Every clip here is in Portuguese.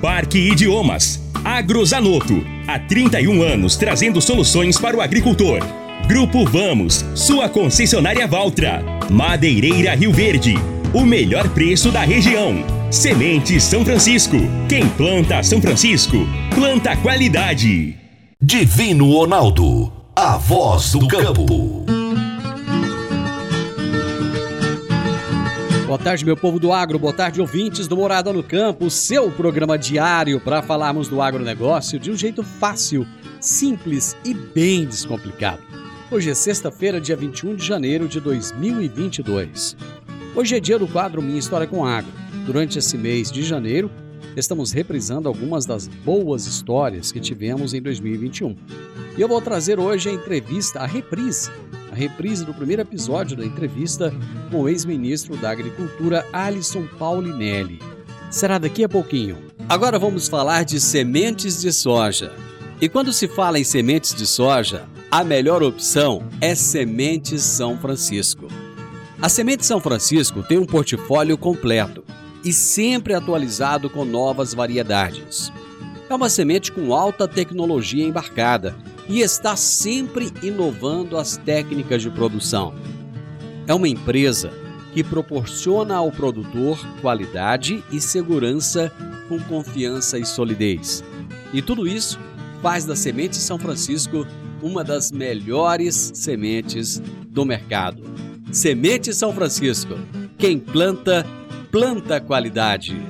Parque Idiomas. Agrozanoto. Há 31 anos trazendo soluções para o agricultor. Grupo Vamos, sua concessionária Valtra. Madeireira Rio Verde. O melhor preço da região. Semente São Francisco. Quem planta São Francisco, planta qualidade. Divino Ronaldo. A voz do campo. Boa tarde, meu povo do agro, boa tarde, ouvintes do Morada no Campo, seu programa diário para falarmos do agronegócio de um jeito fácil, simples e bem descomplicado. Hoje é sexta-feira, dia 21 de janeiro de 2022. Hoje é dia do quadro Minha História com Agro. Durante esse mês de janeiro, estamos reprisando algumas das boas histórias que tivemos em 2021. E eu vou trazer hoje a entrevista, a reprise, reprise do primeiro episódio da entrevista com o ex-ministro da Agricultura, Alisson Paulinelli. Será daqui a pouquinho. Agora vamos falar de sementes de soja. E quando se fala em sementes de soja, a melhor opção é Sementes São Francisco. A Semente São Francisco tem um portfólio completo e sempre atualizado com novas variedades. É uma semente com alta tecnologia embarcada e está sempre inovando as técnicas de produção. É uma empresa que proporciona ao produtor qualidade e segurança com confiança e solidez. E tudo isso faz da Semente São Francisco uma das melhores sementes do mercado. Semente São Francisco. Quem planta, planta qualidade.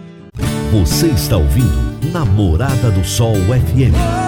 Você está ouvindo Namorada do Sol FM.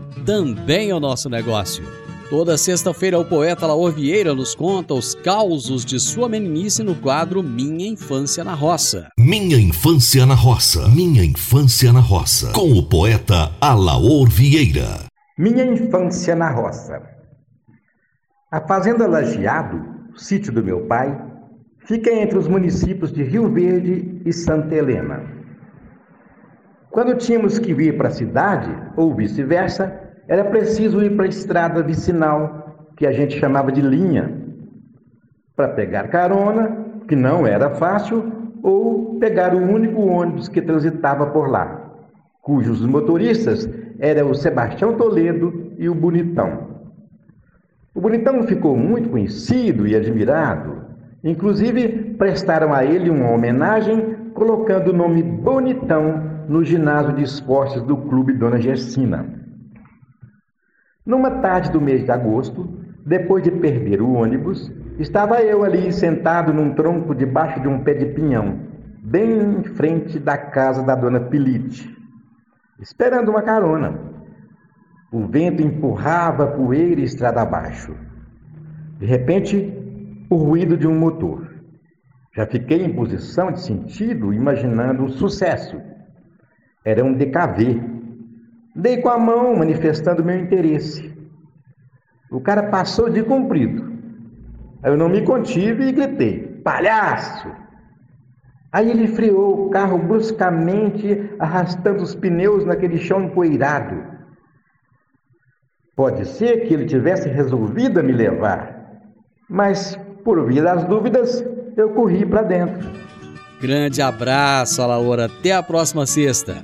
também é o nosso negócio. Toda sexta-feira o poeta Laor Vieira nos conta os causos de sua meninice no quadro Minha Infância na Roça. Minha Infância na Roça. Minha Infância na Roça. Com o poeta Alaor Vieira. Minha infância na roça. A fazenda Lajeado, sítio do meu pai, fica entre os municípios de Rio Verde e Santa Helena. Quando tínhamos que vir para a cidade, ou vice-versa, era preciso ir para a estrada vicinal, que a gente chamava de linha, para pegar carona, que não era fácil, ou pegar o único ônibus que transitava por lá, cujos motoristas eram o Sebastião Toledo e o Bonitão. O Bonitão ficou muito conhecido e admirado, inclusive prestaram a ele uma homenagem colocando o nome Bonitão no ginásio de esportes do Clube Dona Gersina. Numa tarde do mês de agosto, depois de perder o ônibus, estava eu ali sentado num tronco debaixo de um pé de pinhão, bem em frente da casa da dona Pilite, esperando uma carona. O vento empurrava poeira estrada abaixo. De repente, o ruído de um motor. Já fiquei em posição de sentido, imaginando o sucesso. Era um DKV, Dei com a mão, manifestando meu interesse. O cara passou de comprido. Eu não me contive e gritei: palhaço! Aí ele freou o carro bruscamente, arrastando os pneus naquele chão empoeirado. Pode ser que ele tivesse resolvido a me levar, mas por via das dúvidas, eu corri para dentro. Grande abraço, Alaora. Até a próxima sexta.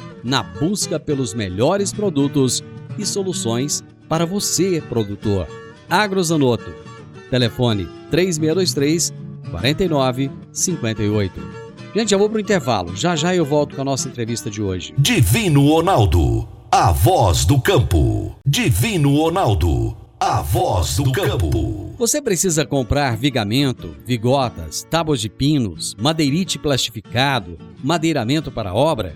na busca pelos melhores produtos e soluções para você, produtor. Agrozanoto. Telefone 3623 4958. Gente, eu vou pro intervalo. Já já eu volto com a nossa entrevista de hoje. Divino Ronaldo, a voz do campo. Divino Ronaldo, a voz do campo. Você precisa comprar vigamento, vigotas, tábuas de pinos, madeirite plastificado, madeiramento para obra?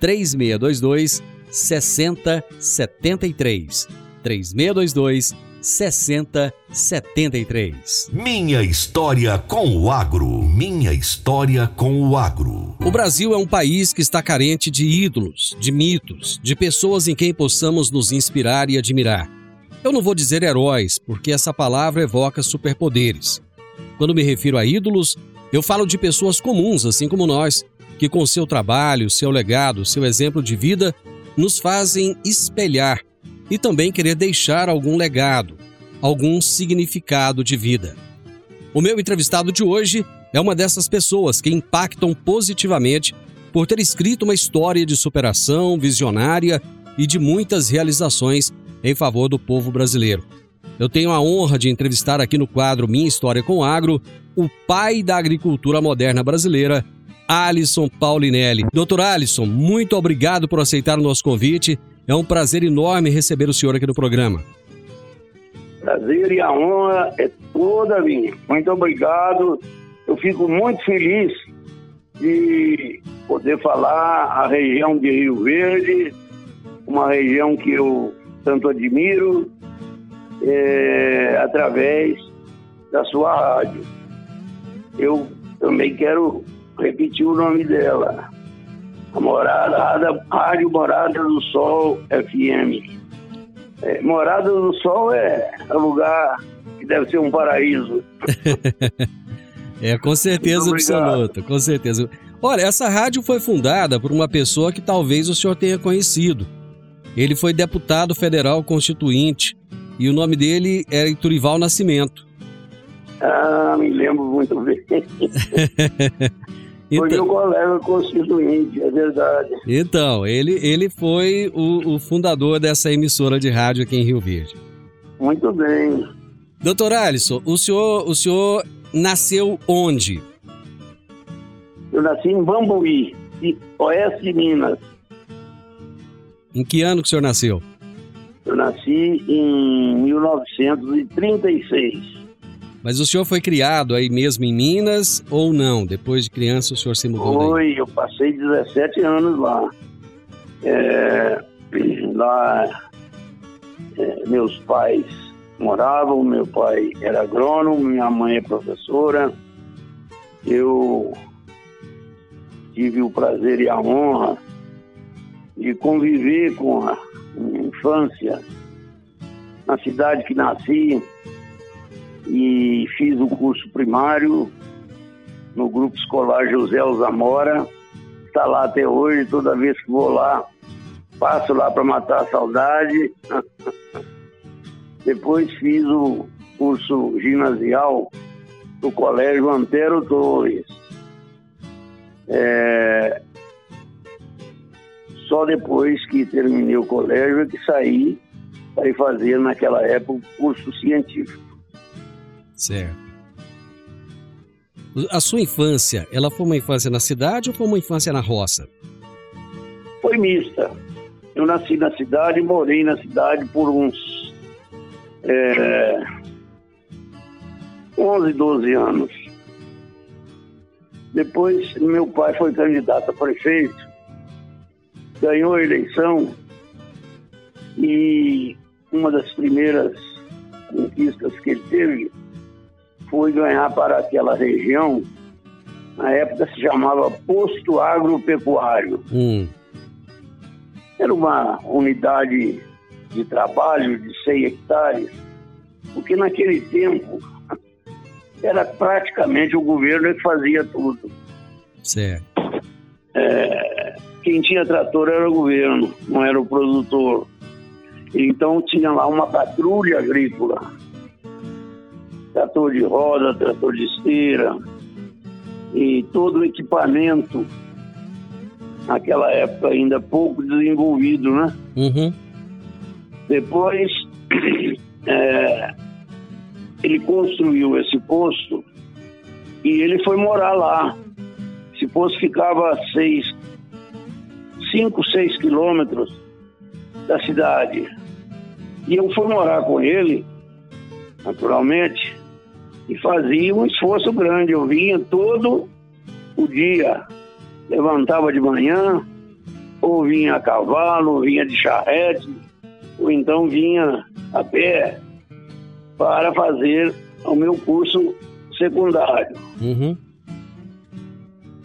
3622 6073. 3622 6073. Minha história com o agro. Minha história com o agro. O Brasil é um país que está carente de ídolos, de mitos, de pessoas em quem possamos nos inspirar e admirar. Eu não vou dizer heróis, porque essa palavra evoca superpoderes. Quando me refiro a ídolos, eu falo de pessoas comuns, assim como nós, que com seu trabalho, seu legado, seu exemplo de vida, nos fazem espelhar e também querer deixar algum legado, algum significado de vida. O meu entrevistado de hoje é uma dessas pessoas que impactam positivamente por ter escrito uma história de superação visionária e de muitas realizações em favor do povo brasileiro. Eu tenho a honra de entrevistar aqui no quadro Minha História com Agro o pai da agricultura moderna brasileira, Alisson Paulinelli. Doutor Alisson, muito obrigado por aceitar o nosso convite. É um prazer enorme receber o senhor aqui no programa. Prazer e a honra é toda minha. Muito obrigado. Eu fico muito feliz de poder falar a região de Rio Verde, uma região que eu tanto admiro, é, através da sua rádio. Eu também quero repetir o nome dela. A Morada, a Rádio Morada do Sol FM. É, Morada do Sol é um lugar que deve ser um paraíso. é, com certeza absoluta, com certeza. Olha, essa rádio foi fundada por uma pessoa que talvez o senhor tenha conhecido. Ele foi deputado federal constituinte e o nome dele era Iturival Nascimento. Ah, me lembro muito bem. Foi Então- meu colega constituinte, é verdade. Então, ele, ele foi o, o fundador dessa emissora de rádio aqui em Rio Verde. Muito bem. Doutor Alisson, o senhor, o senhor nasceu onde? Eu nasci em Bambuí, em Oeste de Minas. Em que ano que o senhor nasceu? Eu nasci em 1936. Mas o senhor foi criado aí mesmo em Minas ou não? Depois de criança o senhor se mudou daí? Foi, eu passei 17 anos lá. É, lá é, meus pais moravam, meu pai era agrônomo, minha mãe é professora. Eu tive o prazer e a honra de conviver com a minha infância na cidade que nasci e fiz o curso primário no grupo escolar José Zamora. Está lá até hoje, toda vez que vou lá, passo lá para matar a saudade. Depois fiz o curso ginasial no Colégio Antero Torres. É, Só depois que terminei o colégio é que saí para fazer, naquela época, o curso científico. Certo. A sua infância, ela foi uma infância na cidade ou foi uma infância na roça? Foi mista. Eu nasci na cidade, morei na cidade por uns é, 11, 12 anos. Depois, meu pai foi candidato a prefeito, ganhou a eleição e uma das primeiras conquistas que ele teve foi ganhar para aquela região, na época se chamava Posto Agropecuário. Hum, Era uma unidade de trabalho de 100 hectares, porque naquele tempo era praticamente o governo que fazia tudo. certo. Quem tinha trator era o governo, não era o produtor. Então tinha lá uma patrulha agrícola. Trator de roda, trator de esteira e todo o equipamento, naquela época ainda pouco desenvolvido, né? Uhum. Depois, é, ele construiu esse posto e ele foi morar lá. Esse posto ficava a seis, cinco, seis quilômetros da cidade. E eu fui morar com ele, naturalmente, e fazia um esforço grande. Eu vinha todo o dia, levantava de manhã, ou vinha a cavalo, ou vinha de charrete, ou então vinha a pé para fazer o meu curso secundário. Uhum.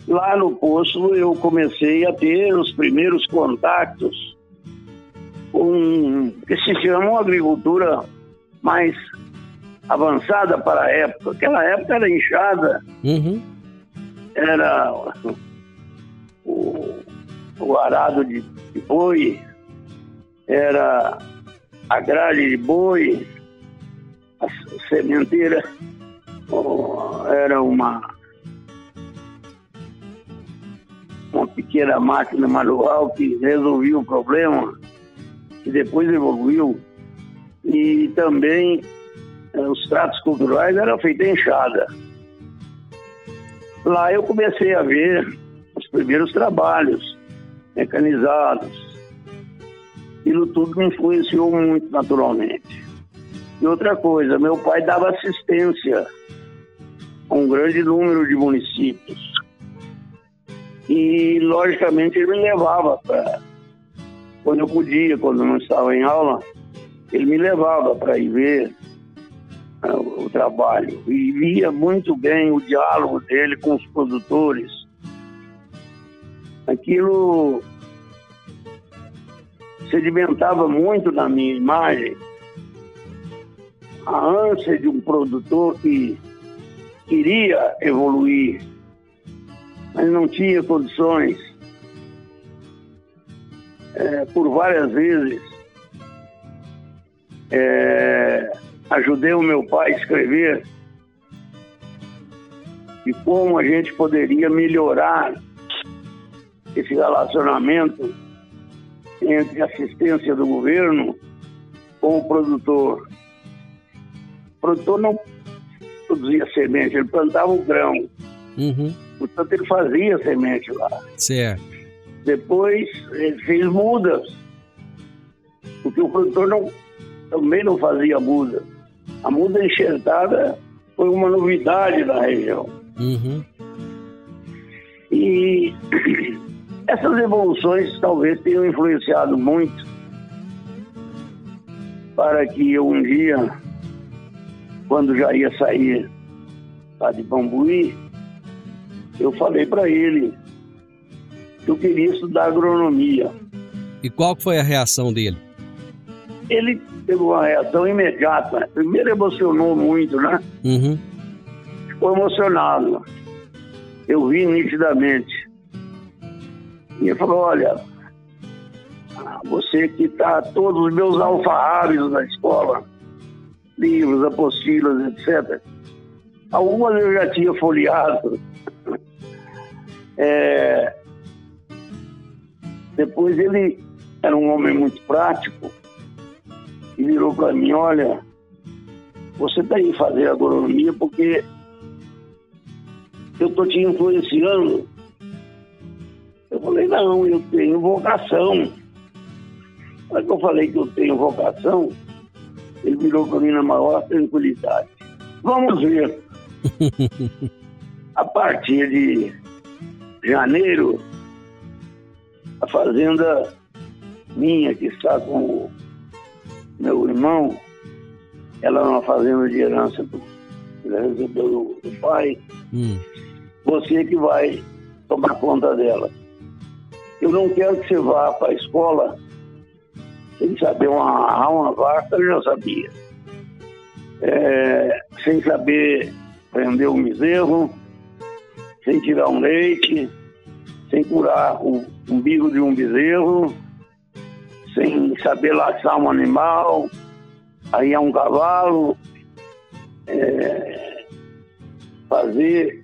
Lá no posto eu comecei a ter os primeiros contatos com o que se chama uma agricultura mais avançada para a época. Aquela época era enxada, Uhum. era o, o arado de, de boi, era a grade de boi, a sementeira ó, era uma uma pequena máquina manual que resolvia o problema, que depois evoluiu. E também os tratos culturais eram feitos em enxada. Lá eu comecei a ver os primeiros trabalhos mecanizados. Aquilo tudo me influenciou muito naturalmente. E outra coisa, meu pai dava assistência a um grande número de municípios. E, logicamente, ele me levava para. Quando eu podia, quando não estava em aula, ele me levava para ir ver o, trabalho. E via muito bem o diálogo dele com os produtores. Aquilo sedimentava muito na minha imagem a ânsia de um produtor que queria evoluir, mas não tinha condições. É, por várias vezes, é, ajudei o meu pai a escrever de como a gente poderia melhorar esse relacionamento entre assistência do governo com o produtor. O produtor não produzia semente, ele plantava o grão. Uhum. Portanto, ele fazia semente lá. Certo. Depois, ele fez mudas, porque o produtor não, também não fazia muda. A muda enxertada foi uma novidade na região. Uhum. E essas evoluções talvez tenham influenciado muito para que eu um dia, quando já ia sair lá de Bambuí, eu falei para ele que eu queria estudar agronomia. E qual foi a reação dele? Ele teve uma reação imediata. Primeiro emocionou muito, né? Uhum. ficou emocionado. Eu vi nitidamente. E ele falou, olha, você que está todos os meus alfarrábios na escola, livros, apostilas, etc. Algumas eu já tinha folheado. É, Depois ele era um homem muito prático e virou para mim, olha, você tem que fazer agronomia porque eu estou te influenciando. Eu falei, não, eu tenho vocação. Mas que eu falei que eu tenho vocação, ele virou para mim na maior tranquilidade. Vamos ver. A partir de janeiro, a fazenda minha, que está com meu irmão, ela é uma fazenda de herança do, do, do pai. Hum. Você que vai tomar conta dela. Eu não quero que você vá para a escola sem saber uma uma vaca, eu já sabia. É, sem saber prender um bezerro, sem tirar um leite, sem curar o umbigo de um bezerro, sem saber laçar um animal, aí é um cavalo, é, fazer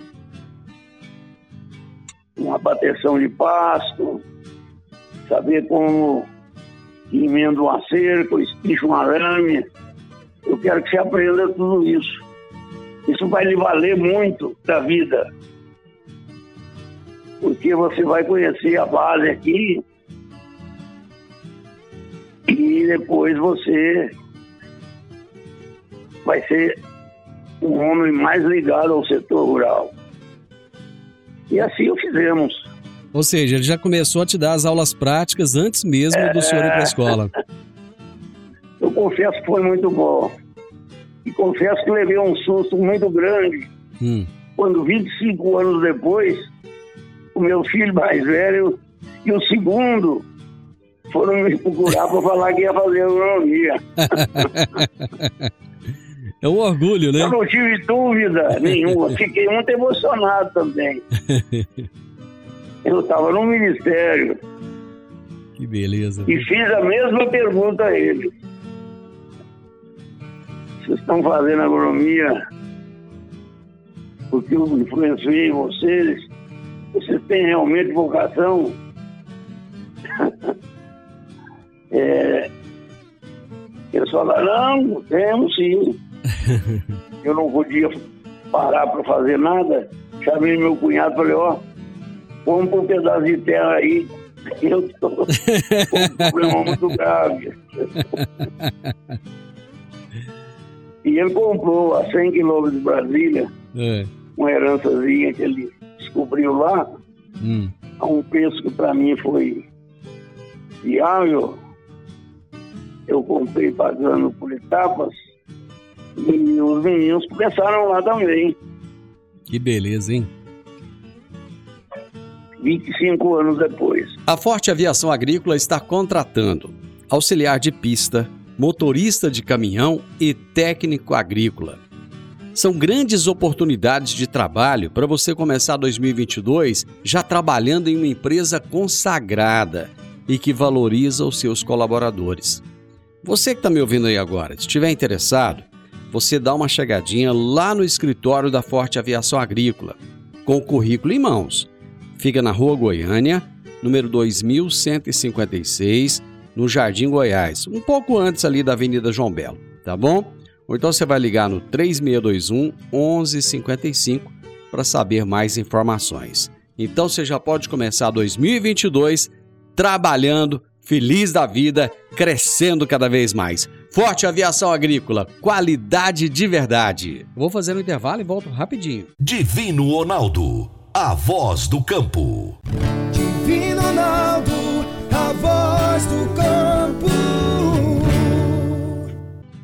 uma bateção de pasto, saber como emenda uma cerca, espicha um arame. Eu quero que você aprenda tudo isso. Isso vai lhe valer muito da vida. Porque você vai conhecer a base aqui e depois você vai ser um homem mais ligado ao setor rural. E assim o fizemos. Ou seja, ele já começou a te dar as aulas práticas antes mesmo do senhor ir para a escola. Eu confesso que foi muito bom. E confesso que levei um susto muito grande Hum. quando 25 anos depois, o meu filho mais velho e o segundo foram me procurar para falar que ia fazer agronomia. É um orgulho, né? Eu não tive dúvida nenhuma, fiquei muito emocionado também. Eu estava no ministério Que beleza. e fiz a mesma pergunta a ele. Vocês estão fazendo agronomia porque eu influenciei vocês? Vocês têm realmente vocação? é, eles falaram, não, temos sim. Eu não podia parar para fazer nada. Chamei meu cunhado e falei, ó, vamos para um pedaço de terra aí. Eu estou com um problema muito grave. E ele comprou a 100 quilômetros de Brasília, É. uma herançazinha que ele descobriu lá, Hum. a um preço que para mim foi viável. Eu comprei pagando por etapas e os meninos começaram lá também. Que beleza, hein? 25 anos depois. A Forte Aviação Agrícola está contratando auxiliar de pista, motorista de caminhão e técnico agrícola. São grandes oportunidades de trabalho para você começar 2022 já trabalhando em uma empresa consagrada e que valoriza os seus colaboradores. Você que está me ouvindo aí agora, se estiver interessado, você dá uma chegadinha lá no escritório da Forte Aviação Agrícola, com o currículo em mãos. Fica na Rua Goiânia, número 2156, no Jardim Goiás, um pouco antes ali da Avenida João Belo, tá bom? Ou então você vai ligar no 3621 1155 para saber mais informações. Então você já pode começar 2022 trabalhando, feliz da vida, crescendo cada vez mais. Forte Aviação Agrícola, qualidade de verdade. Vou fazer um intervalo e volto rapidinho. Divino Ronaldo, a voz do campo. Divino Ronaldo, a voz do campo.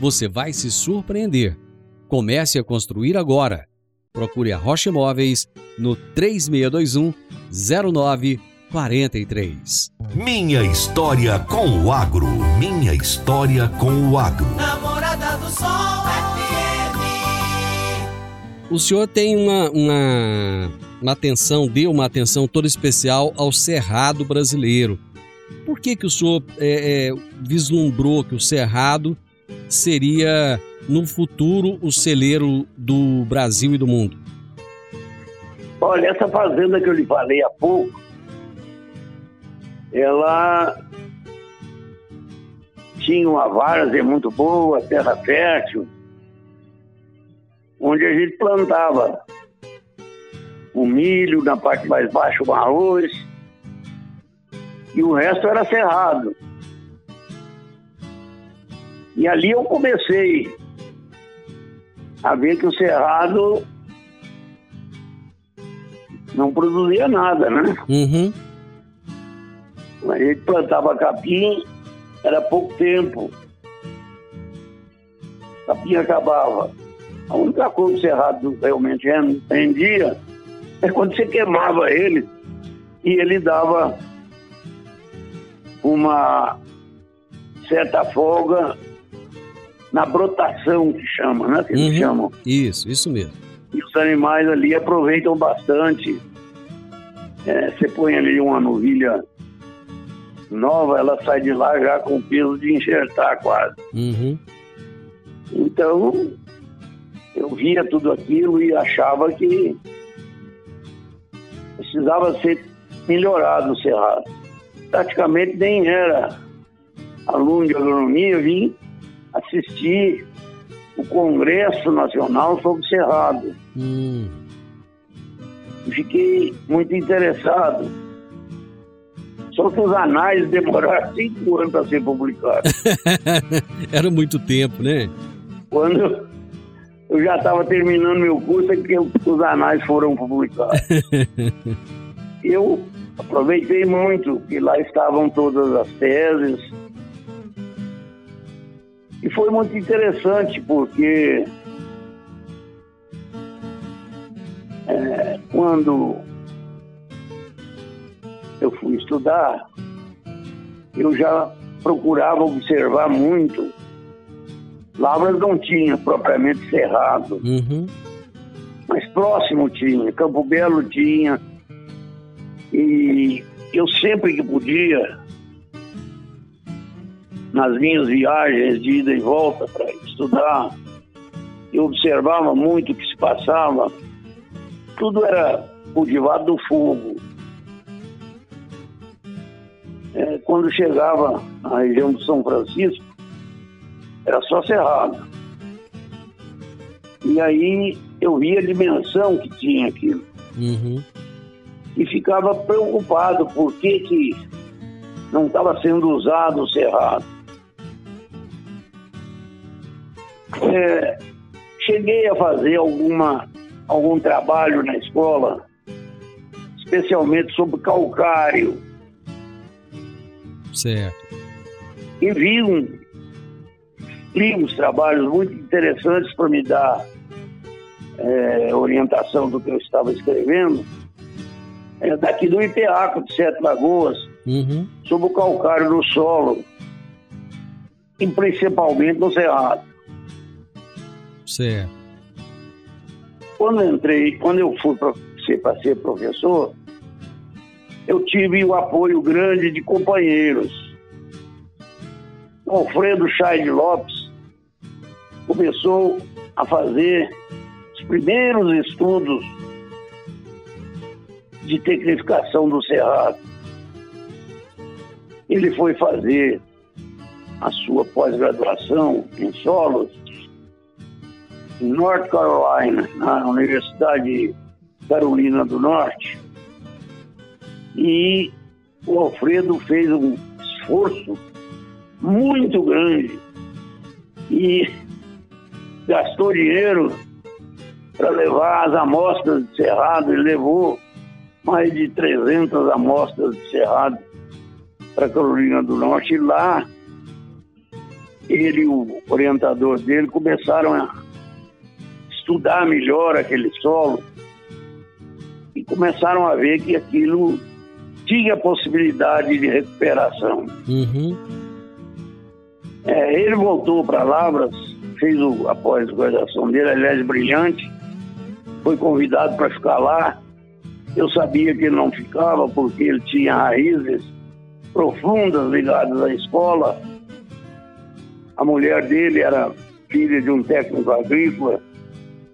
você vai se surpreender. Comece a construir agora. Procure a Rocha Imóveis no 3621 09 43. Minha história com o agro. Minha história com o agro. Namorada do Sol FM. O senhor tem uma, uma, uma atenção, deu uma atenção toda especial ao cerrado brasileiro. Por que, que o senhor é, é, vislumbrou que o cerrado seria, no futuro, o celeiro do Brasil e do mundo? Olha, essa fazenda que eu lhe falei há pouco, ela tinha uma várzea muito boa, terra fértil, onde a gente plantava o milho, na parte mais baixa o arroz, e o resto era cerrado. E ali eu comecei a ver que o cerrado não produzia nada, né? Uhum. A gente plantava capim, era pouco tempo. Capim acabava. A única coisa que o cerrado realmente rendia é quando você queimava ele e ele dava uma certa folga na brotação que chama, né? Que eles Uhum. chamam. Isso, isso mesmo. E os animais ali aproveitam bastante. É, você põe ali uma novilha nova, ela sai de lá já com o peso de enxertar quase. Uhum. Então, eu via tudo aquilo e achava que precisava ser melhorado o cerrado. Praticamente nem era aluno de agronomia, vim assistir o Congresso Nacional sobre o Cerrado. Hum. Fiquei muito interessado. Só que os anais demoraram cinco anos para ser publicados. Era muito tempo, né? Quando eu já estava terminando meu curso, é que os anais foram publicados. Eu aproveitei muito, que lá estavam todas as teses. E foi muito interessante, porque é, quando eu fui estudar, eu já procurava observar muito. Lavras não tinha propriamente cerrado, Uhum. mas próximo tinha, Campo Belo tinha. E eu sempre que podia, nas minhas viagens de ida e volta para estudar, eu observava muito o que se passava. Tudo era cultivado do fogo. É, quando chegava na região de São Francisco, era só cerrado. E aí eu via a dimensão que tinha aquilo Uhum. e ficava preocupado por que, que não estava sendo usado o cerrado. É, cheguei a fazer alguma, algum trabalho na escola, especialmente sobre calcário, Certo. e vi, um, li uns trabalhos muito interessantes para me dar é, orientação do que eu estava escrevendo, é, daqui do IPEACO de Sete Lagoas, Uhum. sobre o calcário do solo, e principalmente no cerrado. Certo. Quando eu entrei, quando eu fui para ser, ser professor, eu tive o apoio grande de companheiros. Alfredo Chay Lopes começou a fazer os primeiros estudos de tecnificação do cerrado. Ele foi fazer a sua pós-graduação em solos North Carolina, na Universidade Carolina do Norte. E o Alfredo fez um esforço muito grande e gastou dinheiro para levar as amostras de cerrado. Ele levou mais de 300 amostras de cerrado para Carolina do Norte. E lá, ele e o orientador dele começaram a estudar melhor aquele solo e começaram a ver que aquilo tinha possibilidade de recuperação. Uhum. É, ele voltou para Lavras, fez o, a pós-graduação dele, aliás, brilhante, foi convidado para ficar lá. Eu sabia que ele não ficava porque ele tinha raízes profundas ligadas à escola. A mulher dele era filha de um técnico agrícola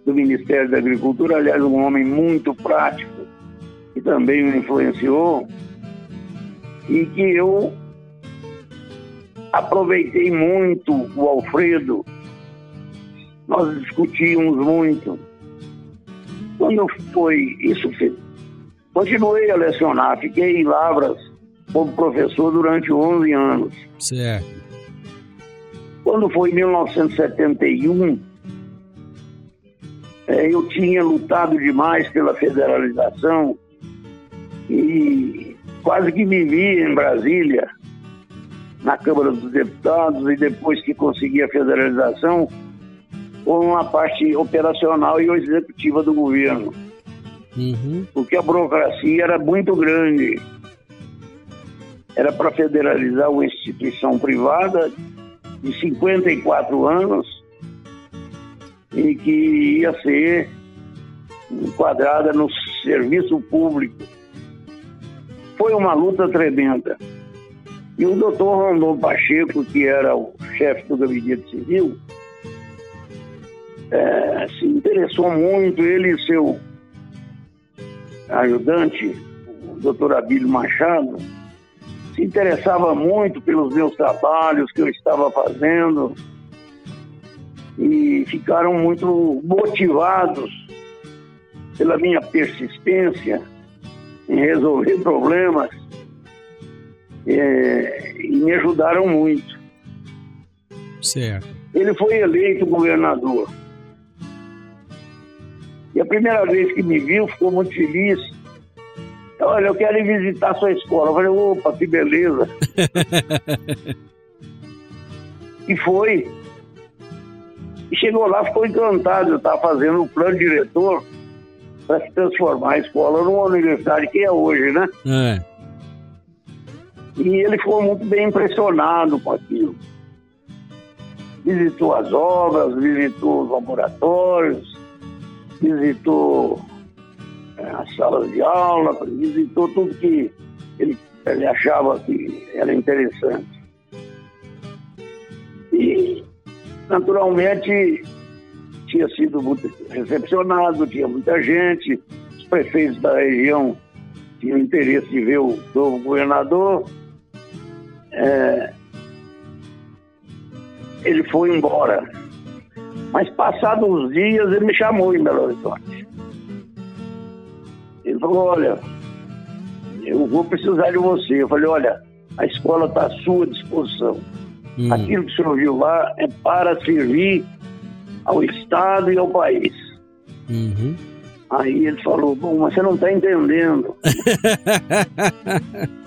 do Ministério da Agricultura, aliás, um homem muito prático, que também me influenciou, e que eu aproveitei muito o Alfredo. Nós discutimos muito. Quando foi isso, continuei a lecionar, fiquei em Lavras como professor durante 11 anos. Certo. Quando foi em 1971, é, eu tinha lutado demais pela federalização e quase que me vi em Brasília, na Câmara dos Deputados, e depois que consegui a federalização, com uma parte operacional e executiva do governo. Uhum. Porque a burocracia era muito grande. Era para federalizar uma instituição privada de 54 anos e que ia ser enquadrada no serviço público. Foi uma luta tremenda. E o doutor Rondon Pacheco, que era o chefe do gabinete civil, é, se interessou muito, ele e seu ajudante, o doutor Abílio Machado, se interessava muito pelos meus trabalhos que eu estava fazendo e ficaram muito motivados pela minha persistência em resolver problemas é, e me ajudaram muito. Certo. Ele foi eleito governador. E a primeira vez que me viu, ficou muito feliz. Olha, eu quero ir visitar sua escola. Eu falei, opa, que beleza. e foi. E chegou lá, ficou encantado. Eu estava fazendo o plano diretor para se transformar a escola numa universidade que é hoje, né? É. E ele ficou muito bem impressionado com aquilo. Visitou as obras, visitou os laboratórios, visitou é, as salas de aula, visitou tudo que ele, ele achava que era interessante. E, naturalmente, tinha sido muito recepcionado, tinha muita gente, os prefeitos da região tinham interesse de ver o novo governador. É, ele foi embora. Mas passados uns dias ele me chamou em Belo Horizonte. Ele falou, olha, eu vou precisar de você. Eu falei, olha, a escola está à sua disposição. Hum. Aquilo que o senhor viu lá é para servir ao Estado e ao país. Uhum. Aí ele falou, bom, mas você não está entendendo.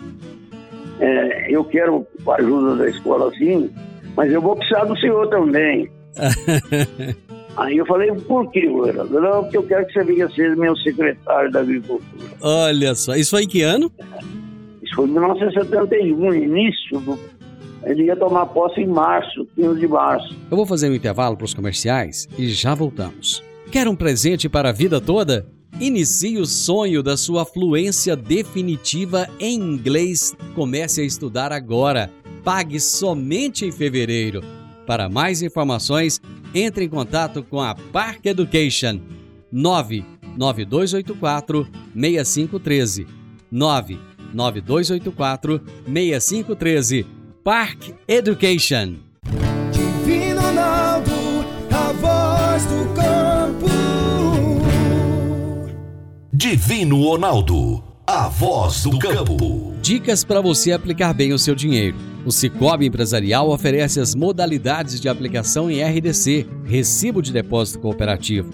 É, eu quero a ajuda da escola sim, mas eu vou precisar do senhor também. Aí eu falei, por que, governador? Não, porque eu quero que você venha ser meu secretário da Agricultura. Olha só, isso foi em que ano? Isso foi em 1971, início do... Ele ia tomar posse em março, 15 de março. Eu vou fazer um intervalo para os comerciais e já voltamos. Quer um presente para a vida toda? Inicie o sonho da sua fluência definitiva em inglês. Comece a estudar agora. Pague somente em fevereiro. Para mais informações, entre em contato com a Park Education 99284 6513 99284 6513 Park Education Divino Ronaldo, a voz do campo. Divino Ronaldo, a voz do campo. Dicas para você aplicar bem o seu dinheiro. O Cicobi Empresarial oferece as modalidades de aplicação em RDC, Recibo de Depósito Cooperativo,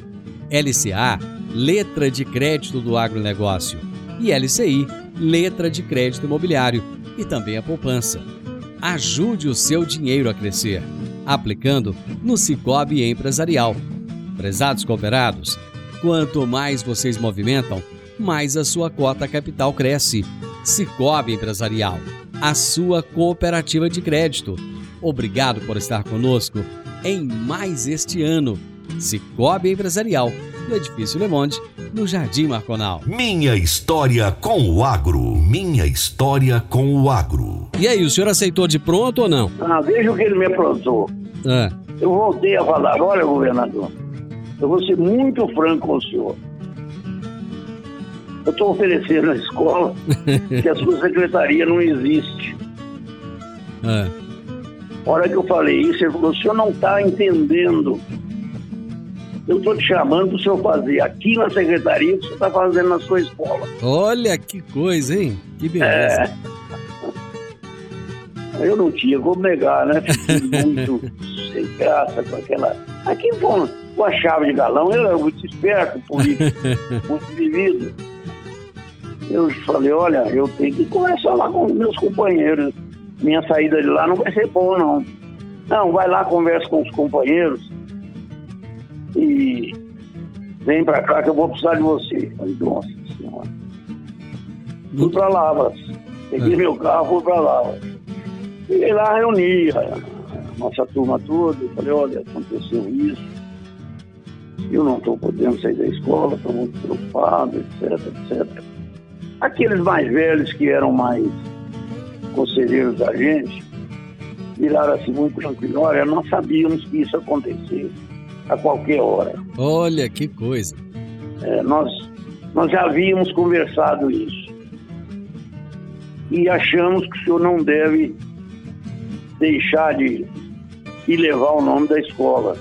LCA, Letra de Crédito do Agronegócio, e LCI, Letra de Crédito Imobiliário, e também a poupança. Ajude o seu dinheiro a crescer, aplicando no Cicobi Empresarial. Prezados cooperados, quanto mais vocês movimentam, mais a sua cota capital cresce. Cicobi Empresarial, a sua cooperativa de crédito. Obrigado por estar conosco em mais este ano. Cicobi Empresarial, no Edifício Le Monde, no Jardim Marconal. Minha história com o agro. Minha história com o agro. E aí, o senhor aceitou de pronto ou não? Ah, veja o que ele me aprontou. Ah, Eu voltei a falar, olha, governador, eu vou ser muito franco com o senhor. Eu estou oferecendo na escola que a sua secretaria não existe. ah. A hora que eu falei isso, ele falou, o senhor não está entendendo. Eu estou te chamando para o senhor fazer aqui na secretaria o que você está fazendo na sua escola. Olha que coisa, hein? Que beleza. Eu não tinha como negar, né? Fiquei muito sem graça com aquela. Aqui com, com a chave de galão, eu era muito esperto, político, muito vivido. Eu falei, olha, eu tenho que conversar lá com os meus companheiros. Minha saída de lá não vai ser boa, não. Não, vai lá, conversa com os companheiros e vem pra cá que eu vou precisar de você. Falei, nossa senhora. Fui pra Lavras. Peguei É. meu carro, fui pra Lavras. Cheguei lá, reuni a nossa turma toda. Falei, olha, aconteceu isso. Eu não estou podendo sair da escola, estou muito preocupado, etc, etc. Aqueles mais velhos que eram mais conselheiros da gente, viraram assim muito tranquilos. Olha, nós sabíamos que isso ia acontecer a qualquer hora. Olha que coisa. É, nós, nós já havíamos conversado isso. E achamos que o senhor não deve deixar de, de levar o nome da escola.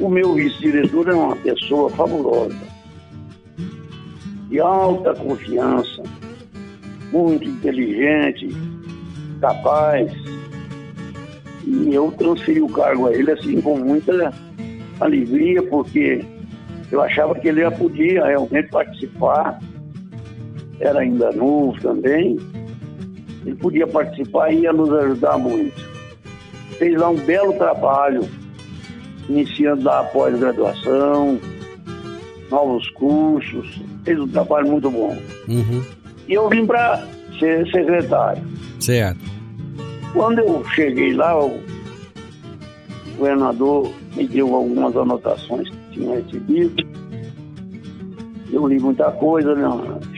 O meu vice-diretor é uma pessoa fabulosa, de alta confiança, muito inteligente, capaz. E eu transferi o cargo a ele assim com muita alegria, porque eu achava que ele já podia realmente participar. Era ainda novo também. Ele podia participar e ia nos ajudar muito. Fez lá um belo trabalho, iniciando lá a pós-graduação, novos cursos. Fez um trabalho muito bom. Uhum. E eu vim para ser secretário. Certo. Quando eu cheguei lá, o governador me deu algumas anotações que tinha recebido. Eu li muita coisa, né?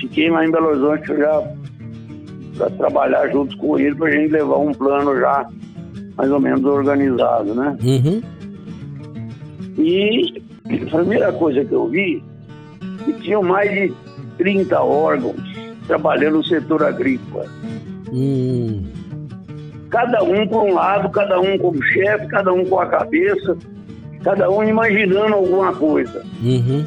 fiquei lá em Belo Horizonte já para trabalhar junto com ele para a gente levar um plano já mais ou menos organizado, né? Uhum. E a primeira coisa que eu vi que tinham mais de 30 órgãos trabalhando no setor agrícola. Hum. Cada um por um lado, cada um como chefe, cada um com a cabeça, cada um imaginando alguma coisa. Uhum.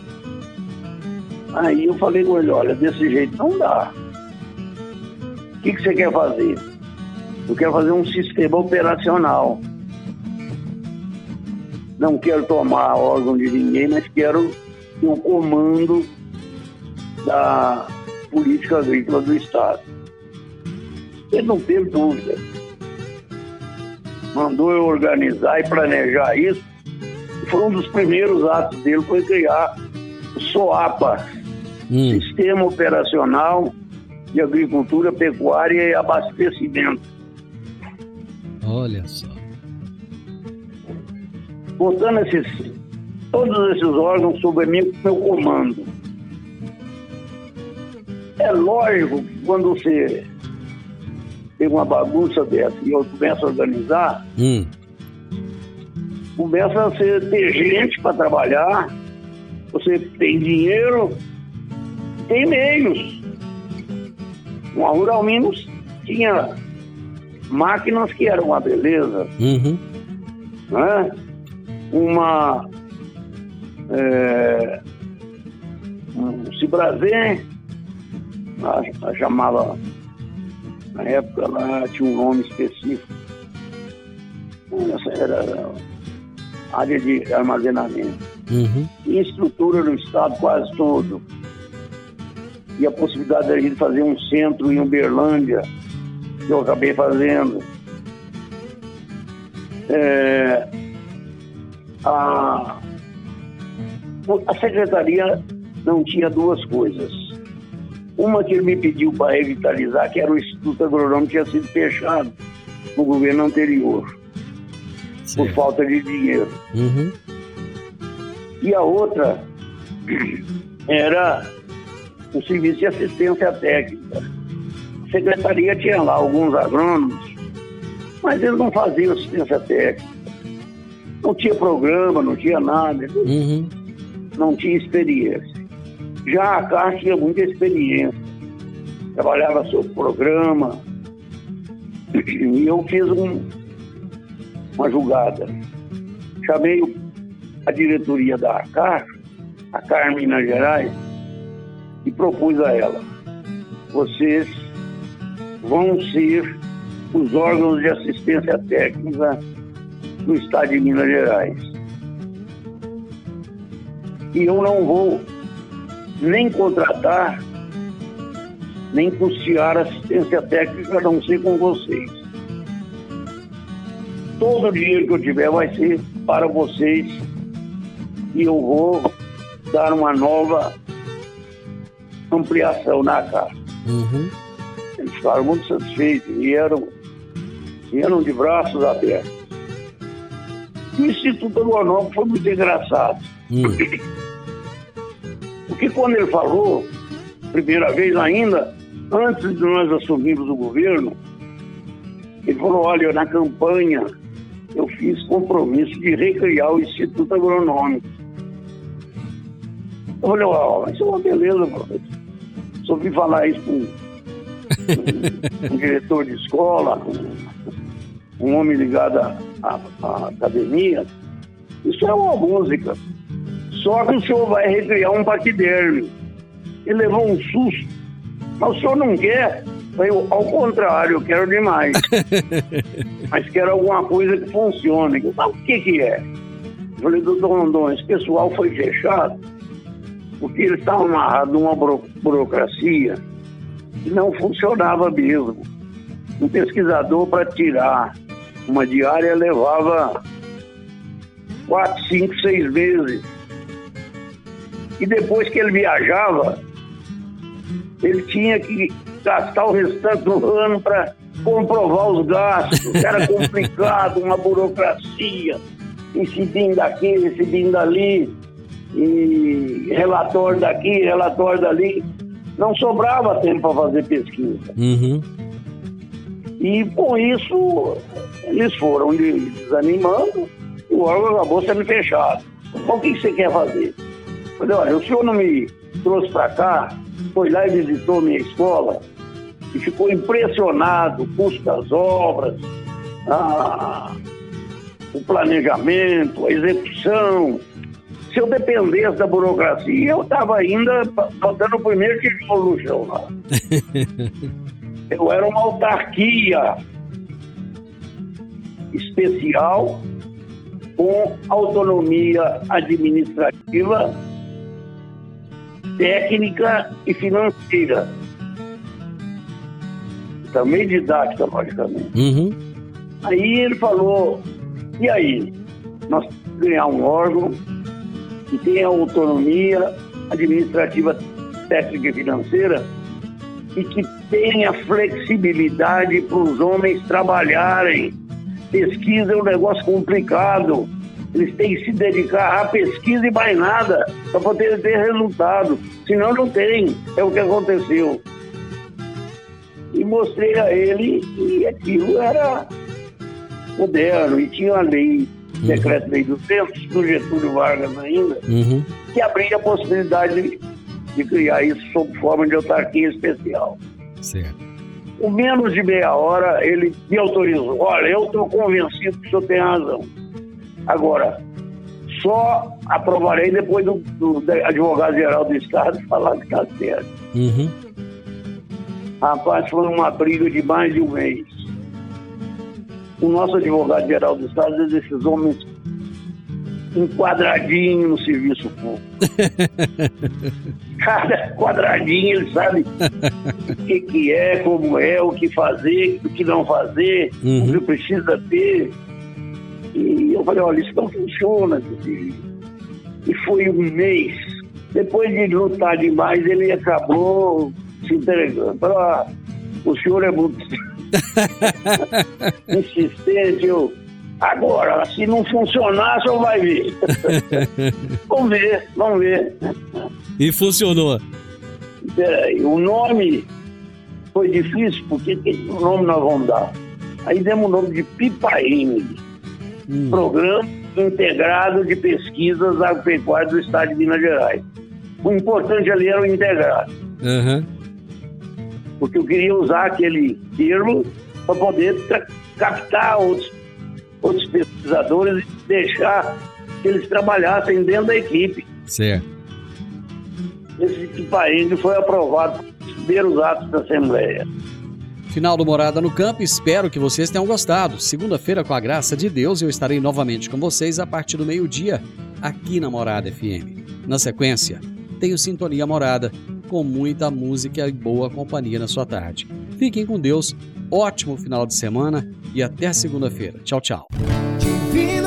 Aí eu falei com ele, olha, desse jeito não dá. O que, que você quer fazer? Eu quero fazer um sistema operacional. Não quero tomar órgão de ninguém, mas quero ter o comando da política agrícola do Estado. Ele não teve dúvida. Mandou eu organizar e planejar isso. Foi um dos primeiros atos dele foi criar o SOAPA, Hum. Sistema Operacional de Agricultura, Pecuária e Abastecimento. Olha só. Botando esses, todos esses órgãos sob mim, meu comando. É lógico que quando você tem uma bagunça dessa e eu começo a organizar, Hum. começa a ser, ter gente para trabalhar, você tem dinheiro, tem meios. Uma Rural Minos tinha máquinas que eram uma beleza, Uhum. né? Uma é, um Cibrazen, a, a chamava na época lá tinha um nome específico. Essa era a área de armazenamento. Uhum. Tinha estrutura no estado quase todo. E a possibilidade da gente fazer um centro em Uberlândia, que eu acabei fazendo. É, a, a secretaria não tinha duas coisas. Uma que ele me pediu para revitalizar, que era o Instituto Agronômico, tinha sido fechado no governo anterior, por falta de dinheiro. Uhum. E a outra era o serviço de assistência técnica. A secretaria tinha lá alguns agrônomos, mas eles não faziam assistência técnica. Não tinha programa, não tinha nada, Uhum. não tinha experiência. Já a Caixa tinha muita experiência. Trabalhava sob programa. E eu fiz um- uma julgada. Chamei a diretoria da Caixa, a Caixa Minas Gerais, e propus a ela: vocês vão ser os órgãos de assistência técnica do Estado de Minas Gerais. E eu não vou nem contratar, nem custear assistência técnica, a não ser com vocês. Todo o dinheiro que eu tiver vai ser para vocês e eu vou dar uma nova ampliação na casa. Uhum. Eles ficaram muito satisfeitos, vieram, vieram de braços abertos. O Instituto Agronômico foi muito engraçado. Hum. Porque quando ele falou, primeira vez ainda, antes de nós assumirmos o governo, ele falou, olha, na campanha eu fiz compromisso de recriar o Instituto Agronômico. Eu falei, ó, isso é uma beleza, professor. Só ouvi falar isso com um, diretor de escola, um, um homem ligado à, à- à academia. Isso é uma música. Só que o senhor vai recriar um paquiderme. Ele levou um susto. Mas o senhor não quer? Eu, ao contrário, eu quero demais. Mas quero alguma coisa que funcione. Eu o que que é? Eu falei, doutor Rondon, esse pessoal foi fechado porque eles estavam amarrados numa buro- burocracia que não funcionava mesmo. Um pesquisador para tirar uma diária levava quatro, cinco, seis meses. E depois que ele viajava, ele tinha que gastar o restante do ano para comprovar os gastos. Era complicado, uma burocracia, incidindo daqui, incidindo dali, e relatório daqui, relatório dali. Não sobrava tempo para fazer pesquisa. Uhum. E com isso, eles foram de- desanimando o órgão acabou sendo fechado. Então, o que você quer fazer? Falei, olha, o senhor não me trouxe para cá, foi lá e visitou minha escola e ficou impressionado com das obras, a- o planejamento, a execução. Se eu dependesse da burocracia, eu estava ainda botando o primeiro tijolo no chão lá. Eu era uma autarquia especial com autonomia administrativa, técnica e financeira. Também didática, logicamente. Uhum. Aí ele falou, e aí? Nós temos que ganhar um órgão que tenha autonomia administrativa, técnica e financeira e que tenha flexibilidade para os homens trabalharem. Pesquisa é um negócio complicado. Eles têm que se dedicar à pesquisa e mais nada para poder ter resultado. Senão não tem. É o que aconteceu. E mostrei a ele que aquilo era moderno e tinha a lei, decreto-lei 200 do Getúlio Vargas ainda, Uhum. que abria a possibilidade de, de criar isso sob forma de autarquia especial. Certo. Com menos de meia hora, ele me autorizou. Olha, eu estou convencido que o senhor tem razão. Agora, só aprovarei depois do, do advogado-geral do Estado falar que está certo. Uhum. Rapaz, foi uma briga de mais de um mês. O nosso advogado-geral do Estado é desses homens enquadradinho no serviço público. Cada quadradinho ele sabe o que, que é, como é, o que fazer, o que não fazer, Uhum. o que precisa ter. E eu falei, olha, isso não funciona. E foi um mês. Depois de lutar demais, ele acabou se entregando. Falou, o senhor é muito insistente, eu. Agora, se não funcionar, só vai ver. vamos ver, vamos ver. E funcionou. Peraí, o nome foi difícil, porque que nome nós vamos dar? Aí demos o nome de Pipaine, hum. Programa Integrado de Pesquisas Agropecuárias do Estado de Minas Gerais. O importante ali era o integrado. Uhum. Porque eu queria usar aquele termo para poder captar outros, outros pesquisadores e deixar que eles trabalhassem dentro da equipe. Certo. Esse equipamento foi aprovado nos primeiros atos da Assembleia. Final do Morada no Campo, espero que vocês tenham gostado. Segunda-feira, com a graça de Deus, eu estarei novamente com vocês a partir do meio-dia, aqui na Morada FM. Na sequência, tenho Sintonia Morada, com muita música e boa companhia na sua tarde. Fiquem com Deus, ótimo final de semana e até segunda-feira. Tchau, tchau. Divino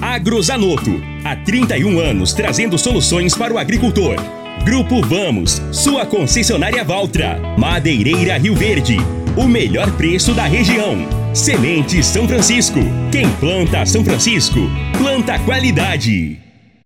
Agrozanoto, há 31 anos trazendo soluções para o agricultor. Grupo Vamos, sua concessionária Valtra. Madeireira Rio Verde, o melhor preço da região. Semente São Francisco. Quem planta São Francisco, planta qualidade.